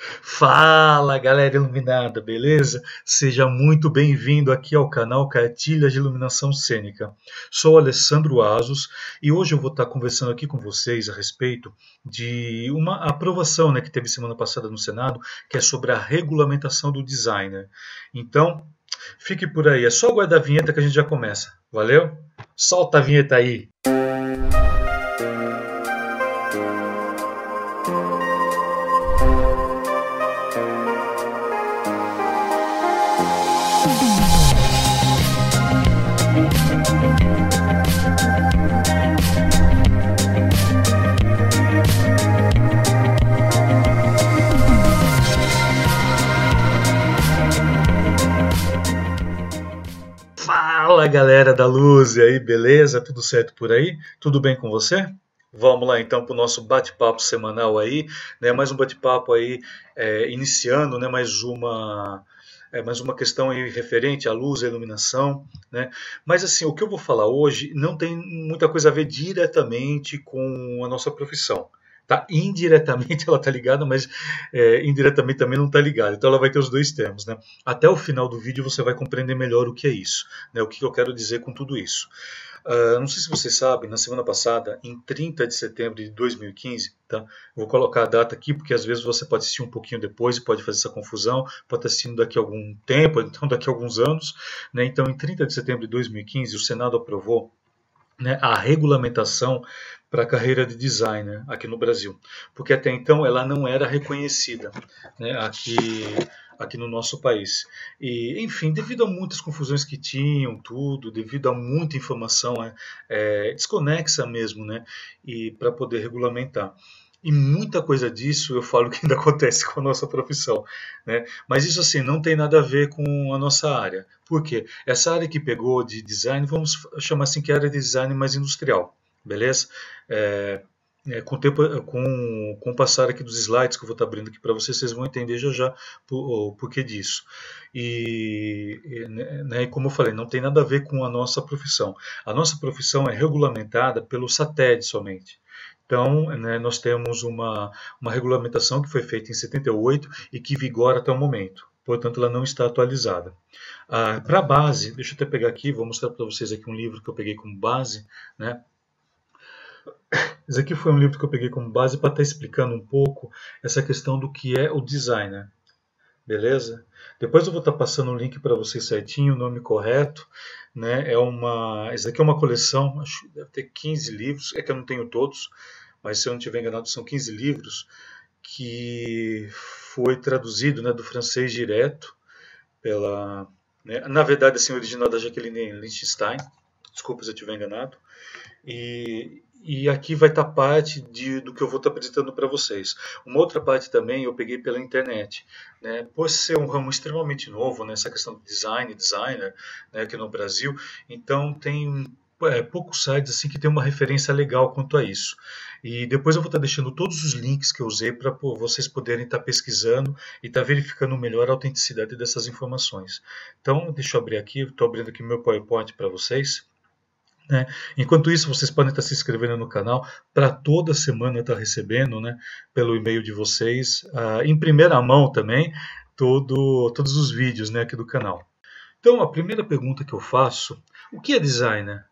Fala galera iluminada, beleza? Seja muito bem-vindo aqui ao canal Cartilhas de Iluminação Cênica. Sou Alessandro Asos e hoje eu vou estar conversando aqui com vocês a respeito de uma aprovação né, que teve semana passada no Senado, que é sobre a regulamentação do designer. Então, fique por aí, é só aguardar a vinheta que a gente já começa. Valeu? Solta a vinheta aí! Fala galera da luz, e aí, beleza? Tudo certo por aí? Tudo bem com você? Vamos lá então para o nosso bate-papo semanal aí, né? Mais um bate-papo aí é, iniciando, né? Mais uma é, mais uma questão aí referente à luz, à iluminação, né? Mas assim, o que eu vou falar hoje não tem muita coisa a ver diretamente com a nossa profissão. Tá? Indiretamente ela está ligada, mas é, indiretamente também não está ligada. Então ela vai ter os dois termos. Né? Até o final do vídeo você vai compreender melhor o que é isso, né? o que eu quero dizer com tudo isso. Uh, não sei se vocês sabem, na semana passada, em 30 de setembro de 2015, tá? vou colocar a data aqui porque às vezes você pode assistir um pouquinho depois e pode fazer essa confusão, pode estar assistindo daqui a algum tempo, então daqui a alguns anos. Né? Então, em 30 de setembro de 2015, o Senado aprovou né, a regulamentação para a carreira de designer aqui no Brasil, porque até então ela não era reconhecida né, aqui, aqui no nosso país. E, enfim, devido a muitas confusões que tinham, tudo, devido a muita informação é, é, desconexa mesmo, né, e para poder regulamentar. E muita coisa disso eu falo que ainda acontece com a nossa profissão. Né? Mas isso assim não tem nada a ver com a nossa área. Por quê? Essa área que pegou de design, vamos chamar assim que é área de design mais industrial beleza? É, é, com, o tempo, com, com o passar aqui dos slides que eu vou estar abrindo aqui para vocês, vocês vão entender já já o, porquê disso. E, né, né, como eu falei, não tem nada a ver com a nossa profissão. A nossa profissão é regulamentada pelo SATED somente. Então, né, nós temos uma, uma regulamentação que foi feita em 78 e que vigora até o momento. Portanto, ela não está atualizada. Ah, para a base, deixa eu até pegar aqui, vou mostrar para vocês aqui um livro que eu peguei como base, né, esse aqui foi um livro que eu peguei como base para estar tá explicando um pouco essa questão do que é o designer. Beleza? Depois eu vou estar tá passando o link para vocês certinho, o nome correto. Né? É uma, essa aqui é uma coleção, acho que deve ter 15 livros, é que eu não tenho todos, mas se eu não estiver enganado, são 15 livros que foi traduzido né, do francês direto pela. Né, na verdade, assim, original da Jacqueline Lichtenstein. Desculpa se eu estiver enganado. E, e aqui vai estar parte de, do que eu vou estar apresentando para vocês. Uma outra parte também eu peguei pela internet. Né? Por ser um ramo extremamente novo, nessa né? questão de design, designer, né? aqui no Brasil, então tem é, poucos sites assim que tem uma referência legal quanto a isso. E depois eu vou estar deixando todos os links que eu usei para vocês poderem estar pesquisando e estar verificando melhor a autenticidade dessas informações. Então, deixa eu abrir aqui, estou abrindo aqui meu PowerPoint para vocês. Né? Enquanto isso, vocês podem estar se inscrevendo no canal para toda semana estar recebendo, né, pelo e-mail de vocês, uh, em primeira mão também, todo, todos os vídeos né, aqui do canal. Então, a primeira pergunta que eu faço, o que é designer?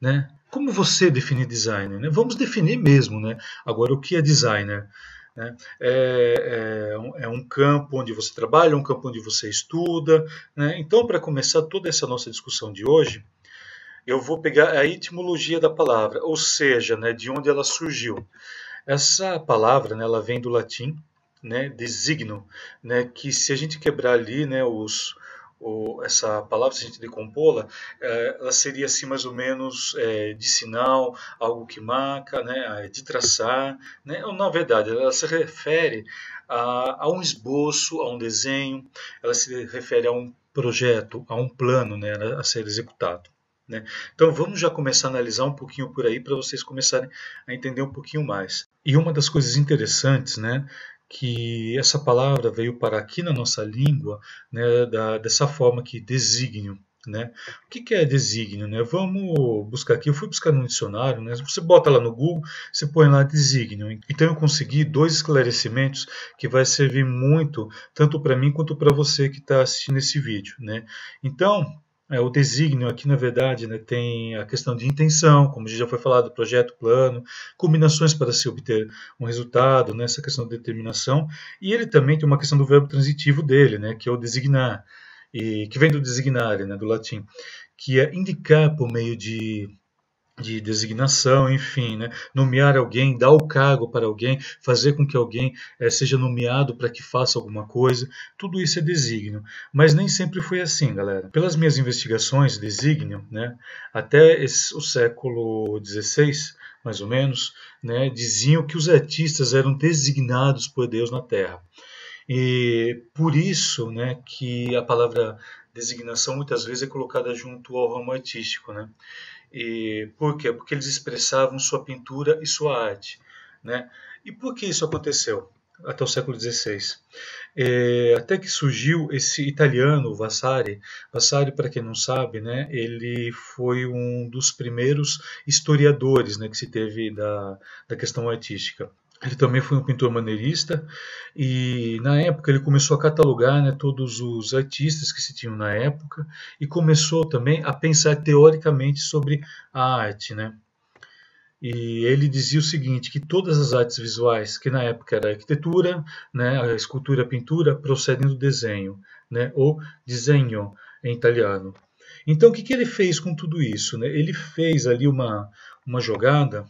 Né? Como você define designer? Né? Vamos definir mesmo. Né? Agora, o que é designer? Né? É, é, é, um campo onde você trabalha, um campo onde você estuda. Né? Então, para começar toda essa nossa discussão de hoje, eu vou pegar a etimologia da palavra, ou seja, né, de onde ela surgiu. Essa palavra, né, ela vem do latim, né, designo, né, que se a gente quebrar ali, né, os, o, essa palavra, se a gente decompô-la, é, ela seria assim mais ou menos é, de sinal, algo que marca, né, de traçar, né, ou, na verdade, ela se refere a, a um esboço, a um desenho, ela se refere a um projeto, a um plano né, a ser executado. Né? Então vamos já começar a analisar um pouquinho por aí para vocês começarem a entender um pouquinho mais. E uma das coisas interessantes, né, que essa palavra veio para aqui na nossa língua, né, da, dessa forma que desígnio, Né? O que, que é desígnio? Né? Vamos buscar aqui. Eu fui buscar no dicionário. Né? Você bota lá no Google, você põe lá desígnio. Então eu consegui dois esclarecimentos que vai servir muito tanto para mim quanto para você que está assistindo esse vídeo. Né? Então é, o desígnio aqui, na verdade, né, tem a questão de intenção, como já foi falado, projeto, plano, combinações para se obter um resultado, né, essa questão de determinação, e ele também tem uma questão do verbo transitivo dele, né, que é o designar, e, que vem do designare, né, do latim, que é indicar por meio de de designação, enfim, né? nomear alguém, dar o cargo para alguém, fazer com que alguém é, seja nomeado para que faça alguma coisa, tudo isso é desígnio. Mas nem sempre foi assim, galera. Pelas minhas investigações, desígnio, né, até esse, o século XVI, mais ou menos, né, diziam que os artistas eram designados por Deus na Terra. E por isso né, que a palavra designação muitas vezes é colocada junto ao ramo artístico. Né? E por quê? Porque eles expressavam sua pintura e sua arte. Né? E por que isso aconteceu? Até o século XVI. É, até que surgiu esse italiano, Vasari. Vasari, para quem não sabe, né, ele foi um dos primeiros historiadores né, que se teve da, da questão artística. Ele também foi um pintor maneirista e na época ele começou a catalogar né, todos os artistas que se tinham na época e começou também a pensar teoricamente sobre a arte. Né? E ele dizia o seguinte, que todas as artes visuais, que na época era a arquitetura, né, a escultura, a pintura, procedem do desenho, né, ou disegno em italiano. Então o que, que ele fez com tudo isso? Né? Ele fez ali uma, uma jogada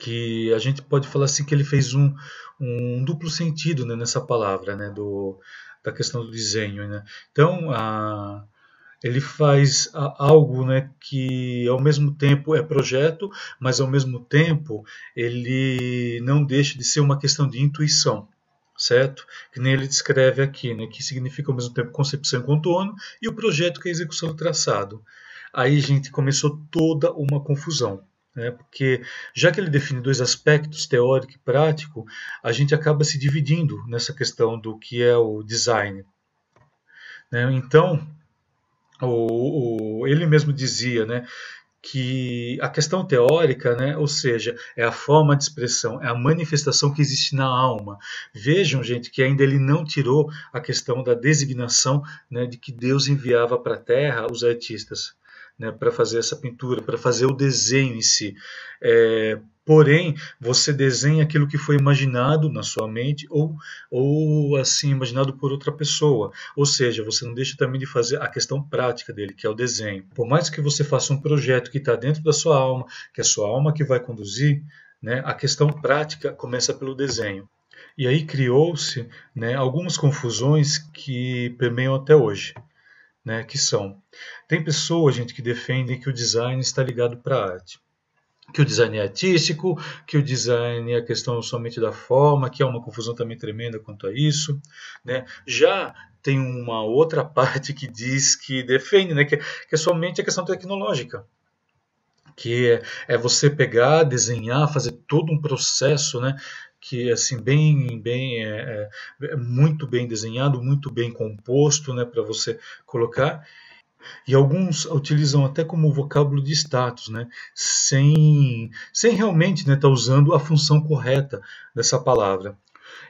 que a gente pode falar assim que ele fez um, um duplo sentido né, nessa palavra, né, do, da questão do desenho. Né? Então, a, ele faz algo né, que ao mesmo tempo é projeto, mas ao mesmo tempo ele não deixa de ser uma questão de intuição, certo? Que nem ele descreve aqui, né, que significa ao mesmo tempo concepção e contorno, e o projeto que é a execução do traçado. Aí, gente, começou toda uma confusão né? porque já que ele define dois aspectos, teórico e prático, a gente acaba se dividindo nessa questão do que é o design. Né? Então, o, o, ele mesmo dizia né, que a questão teórica, né, ou seja, é a forma de expressão, é a manifestação que existe na alma. Vejam, gente, que ainda ele não tirou a questão da designação né, de que Deus enviava para a Terra os artistas né, para fazer essa pintura, para fazer o desenho em si. É, porém, você desenha aquilo que foi imaginado na sua mente ou, ou assim imaginado por outra pessoa. Ou seja, você não deixa também de fazer a questão prática dele, que é o desenho. Por mais que você faça um projeto que está dentro da sua alma, que é a sua alma que vai conduzir, né, a questão prática começa pelo desenho. E aí criou-se né, algumas confusões que permeiam até hoje né, que são. Tem pessoas, gente, que defendem que o design está ligado para a arte. Que o design é artístico, que o design é a questão somente da forma, que há uma confusão também tremenda quanto a isso. Né? Já tem uma outra parte que diz que defende, né, que, que é somente a questão tecnológica que é, é, você pegar, desenhar, fazer todo um processo, né, que assim bem bem é, é, é muito bem desenhado muito bem composto né para você colocar. E alguns utilizam até como vocábulo de status né sem sem realmente né estar tá usando a função correta dessa palavra.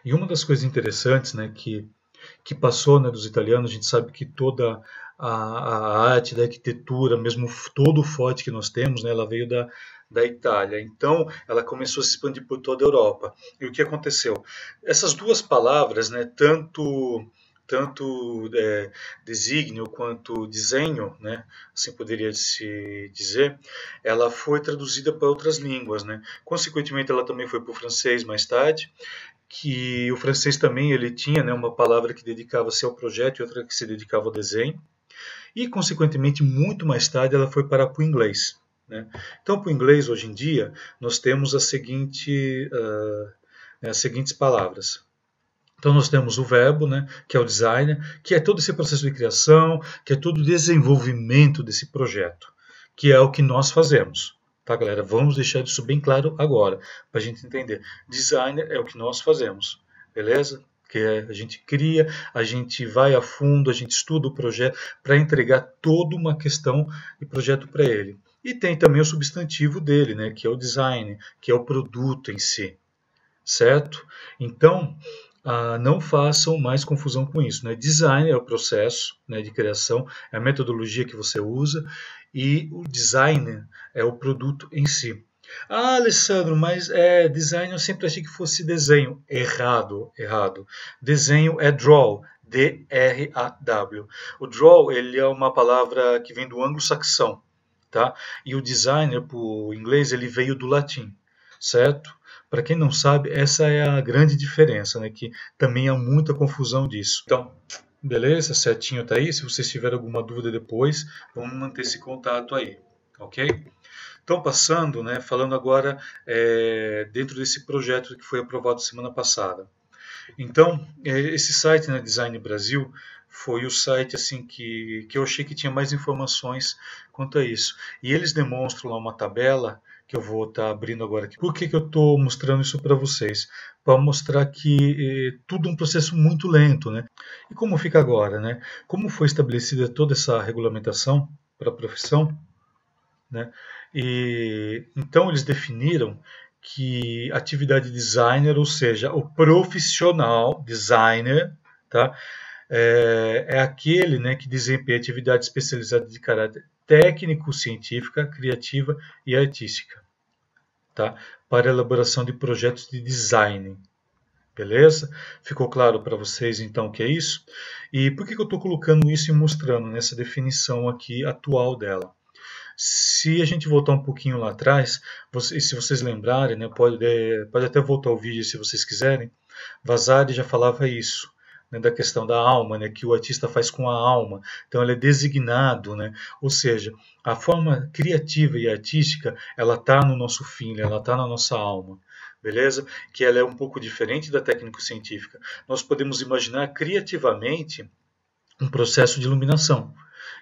E uma das coisas interessantes né que que passou né, dos italianos a gente sabe que toda a, a arte da arquitetura mesmo todo o forte que nós temos né ela veio da da Itália. Então, ela começou a se expandir por toda a Europa. E o que aconteceu? Essas duas palavras, né, tanto tanto é, desígnio quanto desenho, né, assim poderia se dizer, ela foi traduzida para outras línguas, né. Consequentemente, ela também foi para o francês mais tarde, que o francês também ele tinha, né, uma palavra que dedicava-se ao projeto e outra que se dedicava ao desenho, e consequentemente muito mais tarde ela foi para o inglês. Né? Então, para o inglês, hoje em dia, nós temos a seguinte, uh, as seguintes palavras. Então, nós temos o verbo, né, que é o designer, que é todo esse processo de criação, que é todo o desenvolvimento desse projeto, que é o que nós fazemos. Tá, galera? Vamos deixar isso bem claro agora, para a gente entender. Designer é o que nós fazemos, beleza? que a gente cria, a gente vai a fundo, a gente estuda o projeto para entregar toda uma questão de projeto para ele. E tem também o substantivo dele, né, que é o design, que é o produto em si, certo? Então, ah, não façam mais confusão com isso. Né? Design é o processo né, de criação, é a metodologia que você usa, e o design é o produto em si. Ah, Alessandro, mas é, design eu sempre achei que fosse desenho. Errado, errado. Desenho é draw, D-R-A-W. O draw ele é uma palavra que vem do anglo-saxão, tá? E o designer, por inglês, ele veio do latim, certo? Para quem não sabe, essa é a grande diferença, né? Que também há muita confusão disso. Então, beleza? Certinho tá aí. Se vocês tiverem alguma dúvida depois, vamos manter esse contato aí, ok? Então, passando, né, falando agora é, dentro desse projeto que foi aprovado semana passada. Então, é, esse site, né, Design Brasil, foi o site assim que, que eu achei que tinha mais informações quanto a isso. E eles demonstram lá uma tabela que eu vou estar tá abrindo agora aqui. Por que, que eu estou mostrando isso para vocês? Para mostrar que eh, tudo um processo muito lento, né? E como fica agora, né? Como foi estabelecida toda essa regulamentação para a profissão, né? E então eles definiram que atividade designer, ou seja, o profissional designer, tá? É, é aquele né, que desempenha atividade especializada de caráter técnico, científica, criativa e artística, tá? para elaboração de projetos de design. Beleza? Ficou claro para vocês então o que é isso? E por que, que eu estou colocando isso e mostrando nessa definição aqui atual dela? Se a gente voltar um pouquinho lá atrás, se vocês lembrarem, né, pode, é, pode até voltar o vídeo se vocês quiserem, Vasari já falava isso, né, da questão da alma, né, que o artista faz com a alma. Então ele é designado, né, ou seja, a forma criativa e artística ela está no nosso fim, ela está na nossa alma. Beleza? Que ela é um pouco diferente da técnico-científica. Nós podemos imaginar criativamente um processo de iluminação.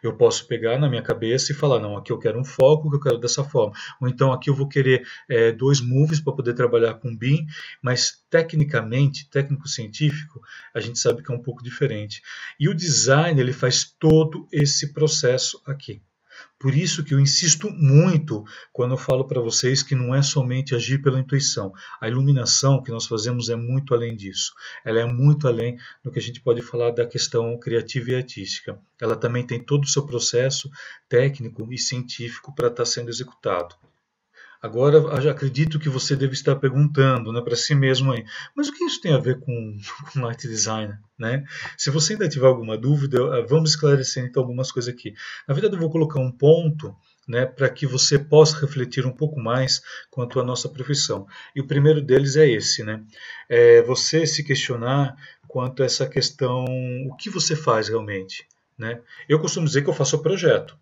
Eu posso pegar na minha cabeça e falar, não, aqui eu quero um foco, que eu quero dessa forma. Ou então aqui eu vou querer é, dois moves para poder trabalhar com BIM, mas tecnicamente, técnico-científico, a gente sabe que é um pouco diferente. E o design, ele faz todo esse processo aqui. Por isso que eu insisto muito quando eu falo para vocês que não é somente agir pela intuição. A iluminação que nós fazemos é muito além disso. Ela é muito além do que a gente pode falar da questão criativa e artística. Ela também tem todo o seu processo técnico e científico para estar tá sendo executado. Agora, acredito que você deve estar perguntando né, para si mesmo aí, mas o que isso tem a ver com, com art design? Né? Se você ainda tiver alguma dúvida, eh, vamos esclarecer então algumas coisas aqui. Na verdade, eu vou colocar um ponto né, para que você possa refletir um pouco mais quanto à nossa profissão. E o primeiro deles é esse, né? É você se questionar quanto a essa questão, o que você faz realmente, né? Eu costumo dizer que eu faço projeto,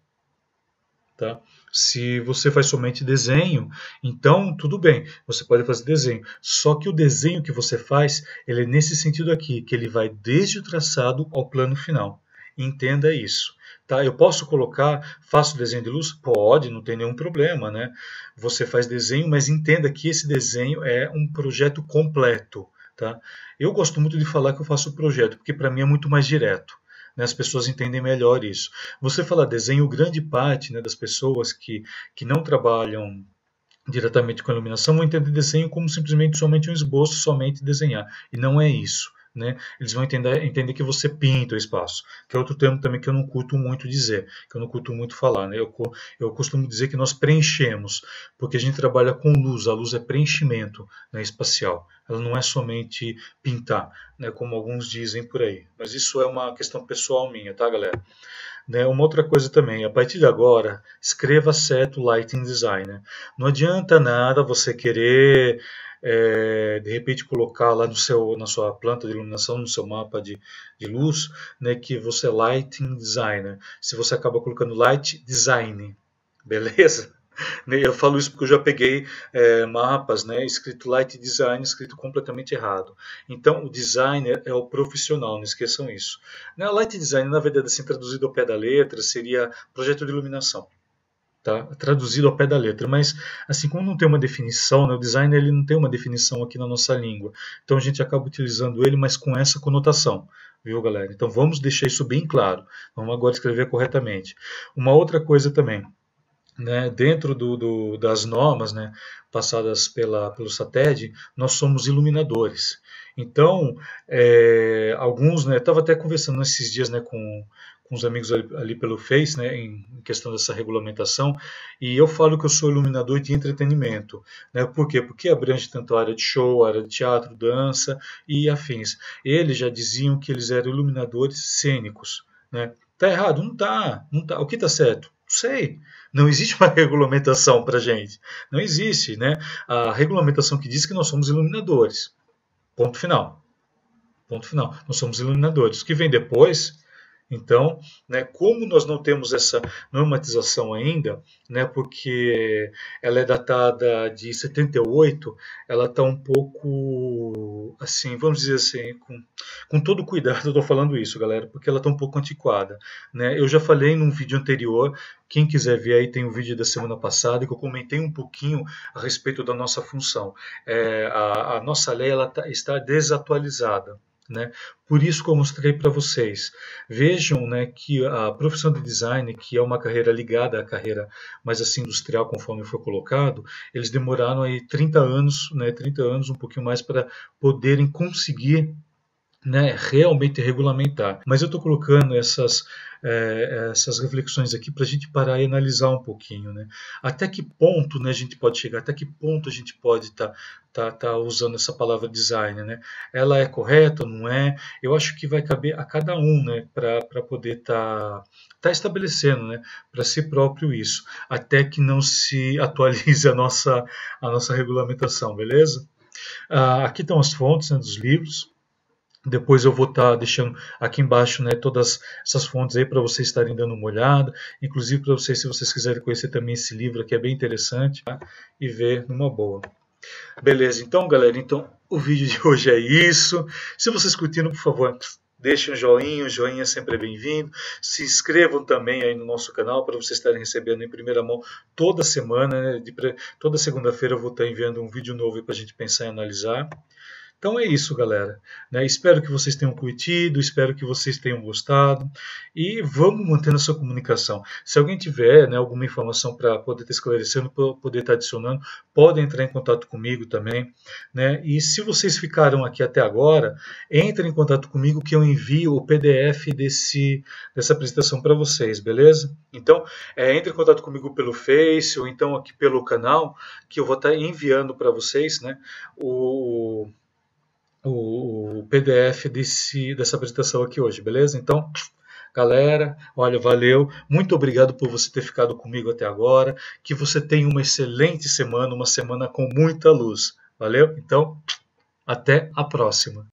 tá? Se você faz somente desenho, então tudo bem, você pode fazer desenho. Só que o desenho que você faz, ele é nesse sentido aqui, que ele vai desde o traçado ao plano final. Entenda isso. Tá? Eu posso colocar, faço desenho de luz? Pode, não tem nenhum problema, né? Você faz desenho, mas entenda que esse desenho é um projeto completo, tá? Eu gosto muito de falar que eu faço projeto, porque para mim é muito mais direto né, as pessoas entendem melhor isso. Você fala desenho, grande parte né, das pessoas que, que não trabalham diretamente com iluminação vão entender desenho como simplesmente somente um esboço, somente desenhar. E não é isso né, eles vão entender, entender que você pinta o espaço, que é outro termo também que eu não curto muito dizer, que eu não curto muito falar. Né? Eu, eu costumo dizer que nós preenchemos, porque a gente trabalha com luz, a luz é preenchimento né, espacial, ela não é somente pintar, né, como alguns dizem por aí. Mas isso é uma questão pessoal minha, tá, galera? Né, uma outra coisa também, a partir de agora, escreva certo Lighting Designer. Não adianta nada você querer é, de repente colocar lá no seu, na sua planta de iluminação, no seu mapa de, de luz, né, que você é lighting designer. Se você acaba colocando light design, beleza? Né, eu falo isso porque eu já peguei é, mapas, né, escrito light design, escrito completamente errado. Então, o designer é o profissional, não esqueçam isso. Né, light design, na verdade, assim, traduzido ao pé da letra, seria projeto de iluminação. Tá? Traduzido ao pé da letra, mas assim como não tem uma definição, né, o design ele não tem uma definição aqui na nossa língua, então a gente acaba utilizando ele, mas com essa conotação, viu, galera? Então vamos deixar isso bem claro. Vamos agora escrever corretamente. Uma outra coisa também, né, dentro do, do, das normas né, passadas pela, pelo SATED, nós somos iluminadores. Então, é, alguns, né, estava até conversando esses dias né, com, com os amigos ali, pelo Face, né, em questão dessa regulamentação, e eu falo que eu sou iluminador de entretenimento. Né, por quê? Porque abrange tanto a área de show, a área de teatro, dança e afins. Eles já diziam que eles eram iluminadores cênicos. Né? Tá errado? Não tá. Não tá. O que tá certo? Não sei. Não existe uma regulamentação para gente. Não existe, né? A regulamentação que diz que nós somos iluminadores. Ponto final. Ponto final. Nós somos iluminadores. O que vem depois então, né, como nós não temos essa normatização ainda, né, porque ela é datada de 78, ela está um pouco, assim, vamos dizer assim, com, com todo cuidado eu estou falando isso, galera, porque ela está um pouco antiquada. Né? Eu já falei num vídeo anterior, quem quiser ver aí tem um vídeo da semana passada que eu comentei um pouquinho a respeito da nossa função. É, a, a nossa lei ela tá, está desatualizada. Né? Por isso que eu mostrei para vocês. Vejam né, que a profissão de design, que é uma carreira ligada à carreira mais assim industrial, conforme foi colocado, eles demoraram aí 30 anos, né, 30 anos, um pouquinho mais para poderem conseguir né, realmente regulamentar. Mas eu estou colocando essas, é, essas reflexões aqui para a gente parar e analisar um pouquinho. Né? Até que ponto né, a gente pode chegar, até que ponto a gente pode estar tá, tá, tá usando essa palavra design. Né? Ela é correta ou não é? Eu acho que vai caber a cada um né, para poder estar tá, tá estabelecendo né, para si próprio isso, até que não se atualize a nossa, a nossa regulamentação, beleza? Ah, aqui estão as fontes né, dos livros. Depois eu vou estar tá deixando aqui embaixo né, todas essas fontes aí para vocês estarem dando uma olhada. Inclusive para vocês, se vocês quiserem conhecer também esse livro aqui, é bem interessante tá? e ver numa boa. Beleza, então galera, então o vídeo de hoje é isso. Se vocês curtiram, por favor, deixem um joinha, um joinha sempre é bem-vindo. Se inscrevam também aí no nosso canal para vocês estarem recebendo em primeira mão toda semana. Né, toda segunda-feira eu vou estar enviando um vídeo novo para a gente pensar e analisar. Então é isso, galera. Né? Espero que vocês tenham curtido, espero que vocês tenham gostado e vamos mantendo essa comunicação. Se alguém tiver né, alguma informação para poder estar esclarecendo, poder estar adicionando, podem entrar em contato comigo também. Né? E se vocês ficaram aqui até agora, entrem em contato comigo que eu envio o PDF desse, dessa apresentação para vocês, beleza? Então, é, entre em contato comigo pelo Face ou então aqui pelo canal, que eu vou estar enviando para vocês né, o o, o PDF desse, dessa apresentação aqui hoje, beleza? Então, galera, olha, valeu. Muito obrigado por você ter ficado comigo até agora. Que você tenha uma excelente semana, uma semana com muita luz. Valeu? Então, até a próxima.